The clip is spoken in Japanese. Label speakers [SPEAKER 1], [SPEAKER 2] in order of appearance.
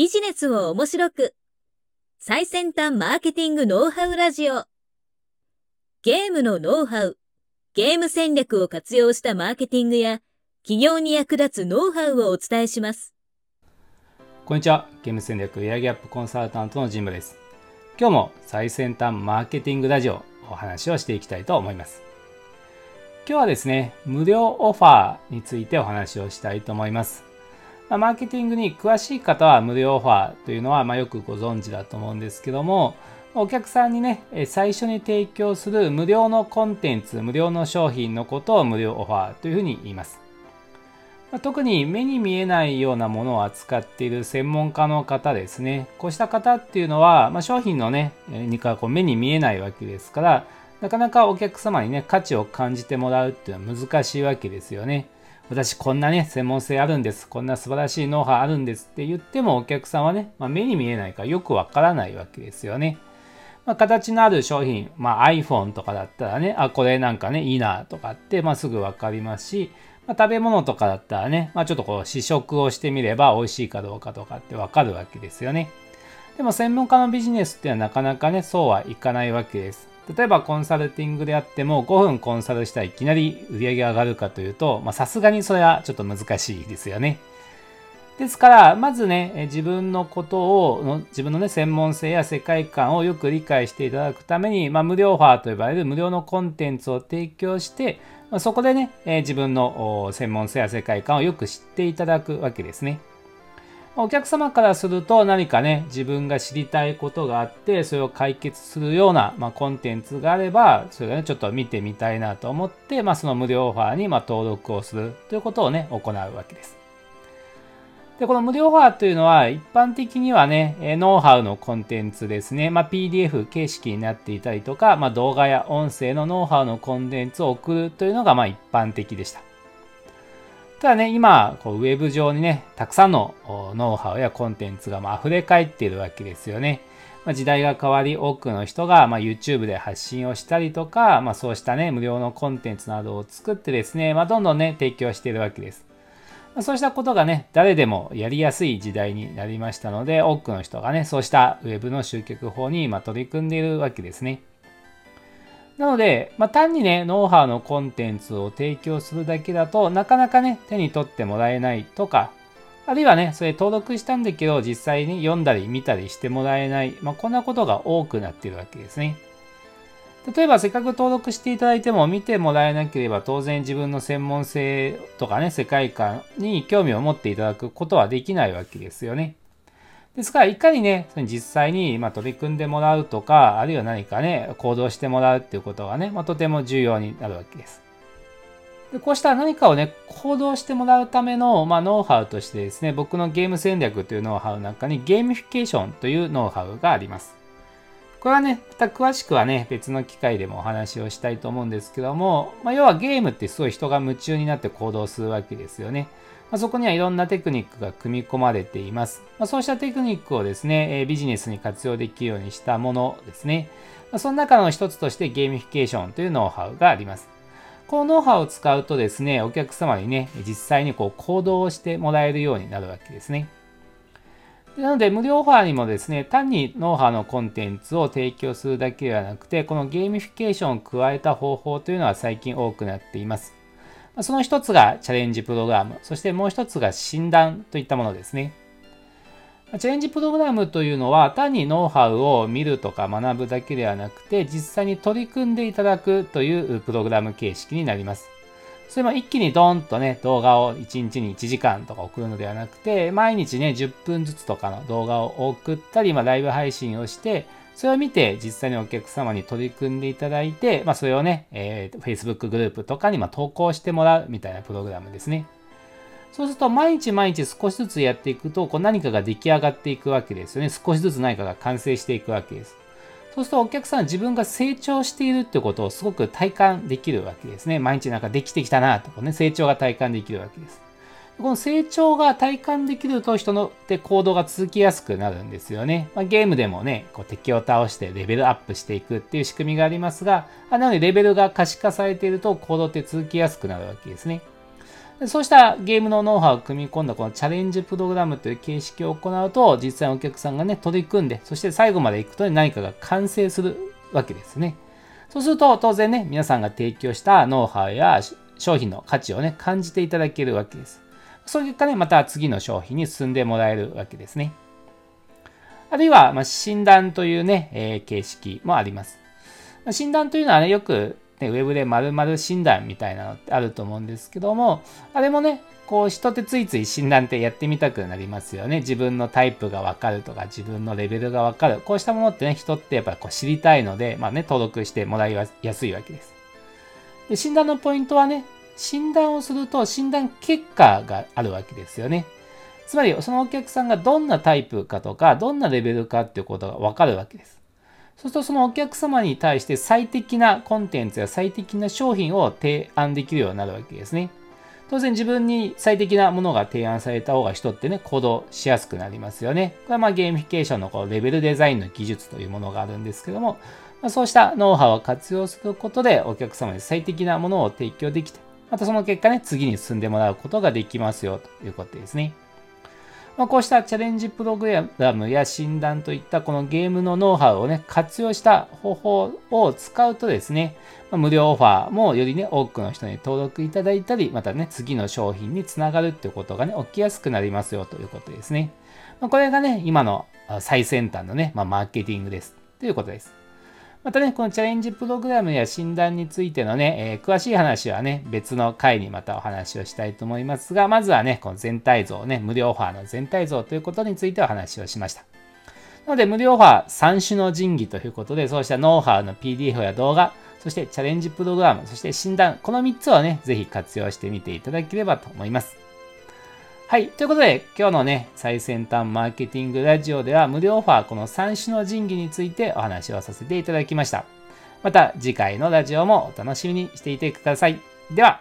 [SPEAKER 1] ビジネスを面白く。最先端マーケティングノウハウラジオ。ゲームのノウハウ、ゲーム戦略を活用したマーケティングや、企業に役立つノウハウをお伝えします。
[SPEAKER 2] こんにちは。ゲーム戦略エアギャップコンサルタントのジムです。今日も最先端マーケティングラジオお話をしていきたいと思います。今日はですね、無料オファーについてお話をしたいと思います。まマーケティングに詳しい方は無料オファーというのはまよくご存知だと思うんですけども、お客さんにね、最初に提供する無料のコンテンツ、無料の商品のことを無料オファーというふうに言います。特に目に見えないようなものを扱っている専門家の方ですね。こうした方っていうのは、まあ、商品のね、にかこう目に見えないわけですから、なかなかお客様にね、価値を感じてもらうっていうのは難しいわけですよね。私こんなね、専門性あるんです。こんな素晴らしいノウハウあるんですって言ってもお客さんはね、まあ、目に見えないからよくわからないわけですよね。まあ、形のある商品、まあ、iPhone とかだったらね、あ、これなんかね、いいなとかって、まあ、すぐわかりますし、まあ、食べ物とかだったらね、まあ、ちょっとこう試食をしてみれば美味しいかどうかとかってわかるわけですよね。でも専門家のビジネスっていうのはなかなかね、そうはいかないわけです。例えばコンサルティングであっても5分コンサルしたらいきなり売り上げ上がるかというと、さすがにそれはちょっと難しいですよね。ですから、まずね、自分のことを、自分のね、専門性や世界観をよく理解していただくために、まあ、無料ファーと呼ばれる無料のコンテンツを提供して、ま、そこでね、自分の専門性や世界観をよく知っていただくわけですね。お客様からすると何かね、自分が知りたいことがあって、それを解決するような、まあ、コンテンツがあれば、それをね、ちょっと見てみたいなと思って、まあ、その無料オファーにま登録をするということをね、行うわけです。で、この無料オファーというのは、一般的にはね、ノウハウのコンテンツですね、まあ、PDF 形式になっていたりとか、まあ、動画や音声のノウハウのコンテンツを送るというのが、ま一般的でした。ただね、今、こうウェブ上にね、たくさんのノウハウやコンテンツがま溢れ返っているわけですよね。まあ、時代が変わり、多くの人がま YouTube で発信をしたりとか、まあ、そうしたね、無料のコンテンツなどを作ってですね、まあ、どんどんね、提供しているわけです。まそうしたことがね、誰でもやりやすい時代になりましたので、多くの人がね、そうしたウェブの集客法に今取り組んでいるわけですね。なので、まあ、単にね、ノウハウのコンテンツを提供するだけだとなかなかね、手に取ってもらえないとか、あるいはね、それ登録したんだけど、実際に読んだり見たりしてもらえない、まあ、こんなことが多くなっているわけですね。例えば、せっかく登録していただいても見てもらえなければ、当然自分の専門性とかね、世界観に興味を持っていただくことはできないわけですよね。ですから、いかにね、実際にま取り組んでもらうとか、あるいは何かね、行動してもらうっていうことがね、まあ、とても重要になるわけです。でこうした何かをね、行動してもらうための、まあ、ノウハウとしてですね、僕のゲーム戦略というノウハウの中にゲーミフィケーションというノウハウがあります。これはね、また詳しくはね、別の機会でもお話をしたいと思うんですけども、まあ、要はゲームってすごい人が夢中になって行動するわけですよね。まあ、そこにはいろんなテクニックが組み込まれています。まあ、そうしたテクニックをですね、えビジネスに活用できるようにしたものですね。ま、その中の一つとしてゲーミフィケーションというノウハウがあります。このノウハウを使うとですね、お客様にね、実際にこう行動をしてもらえるようになるわけですね。なので、無料オファーにもですね、単にノウハウのコンテンツを提供するだけではなくて、このゲーミフィケーションを加えた方法というのは最近多くなっています。その一つがチャレンジプログラム、そしてもう一つが診断といったものですね。チャレンジプログラムというのは単にノウハウを見るとか学ぶだけではなくて実際に取り組んでいただくというプログラム形式になります。それも一気にドーンとね、動画を1日に1時間とか送るのではなくて、毎日ね、10分ずつとかの動画を送ったり、まあ、ライブ配信をして、それを見て実際にお客様に取り組んでいただいて、まあ、それをね、えー、Facebook グループとかにま投稿してもらうみたいなプログラムですね。そうすると毎日毎日少しずつやっていくとこう何かが出来上がっていくわけですよね。少しずつ何かが完成していくわけです。そうするとお客さん自分が成長しているってことをすごく体感できるわけですね。毎日なんかできてきたなとかね、成長が体感できるわけです。この成長が体感できると人ので行動が続きやすくなるんですよね。まあ、ゲームでもね、こう敵を倒してレベルアップしていくっていう仕組みがありますが、なのでレベルが可視化されていると行動って続きやすくなるわけですね。そうしたゲームのノウハウを組み込んだこのチャレンジプログラムという形式を行うと、実際お客さんがね、取り組んで、そして最後まで行くと何かが完成するわけですね。そうすると、当然ね、皆さんが提供したノウハウや商品の価値をね、感じていただけるわけです。その結果ね、また次の商品に進んでもらえるわけですね。あるいは、ま、診断というね、えー、形式もあります。診断というのはね、よくね、ウェブで〇〇診断みたいなのってあると思うんですけども、あれもね、こう人ってついつい診断ってやってみたくなりますよね。自分のタイプがわかるとか、自分のレベルがわかる。こうしたものってね、人ってやっぱこう知りたいので、まあね、登録してもらいやすいわけです。で診断のポイントはね、診断をすると診断結果があるわけですよね。つまり、そのお客さんがどんなタイプかとか、どんなレベルかっていうことがわかるわけです。そうするとそのお客様に対して最適なコンテンツや最適な商品を提案できるようになるわけですね。当然自分に最適なものが提案された方が人ってね、行動しやすくなりますよね。これはまあゲーミフィケーションのこうレベルデザインの技術というものがあるんですけども、ま、そうしたノウハウを活用することでお客様に最適なものを提供できて、またその結果ね、次に進んでもらうことができますよということですね。まあ、こうしたチャレンジプログラムや診断といったこのゲームのノウハウをね、活用した方法を使うとですね、まあ、無料オファーもよりね、多くの人に登録いただいたり、またね、次の商品につながるっていうことがね、起きやすくなりますよということですね。まあ、これがね、今の最先端のね、ま、マーケティングです。ということです。またね、このチャレンジプログラムや診断についてのね、えー、詳しい話はね、別の回にまたお話をしたいと思いますが、まずはね、この全体像ね、無料オファーの全体像ということについてお話をしました。なので、無料オファー3種の神器ということで、そうしたノウハウの PDF や動画、そしてチャレンジプログラム、そして診断、この3つをね、ぜひ活用してみていただければと思います。はい。ということで、今日のね、最先端マーケティングラジオでは無料オファー、この3種の神器についてお話をさせていただきました。また次回のラジオもお楽しみにしていてください。では、